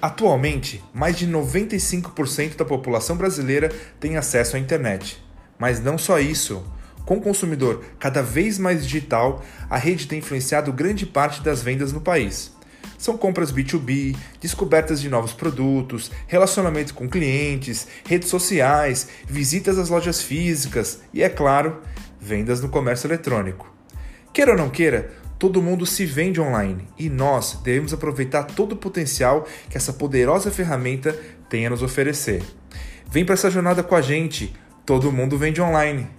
Atualmente, mais de 95% da população brasileira tem acesso à internet. Mas não só isso. Com o consumidor cada vez mais digital, a rede tem influenciado grande parte das vendas no país. São compras B2B, descobertas de novos produtos, relacionamento com clientes, redes sociais, visitas às lojas físicas e, é claro, vendas no comércio eletrônico. Queira ou não queira, Todo mundo se vende online e nós devemos aproveitar todo o potencial que essa poderosa ferramenta tem a nos oferecer. Vem para essa jornada com a gente. Todo mundo vende online.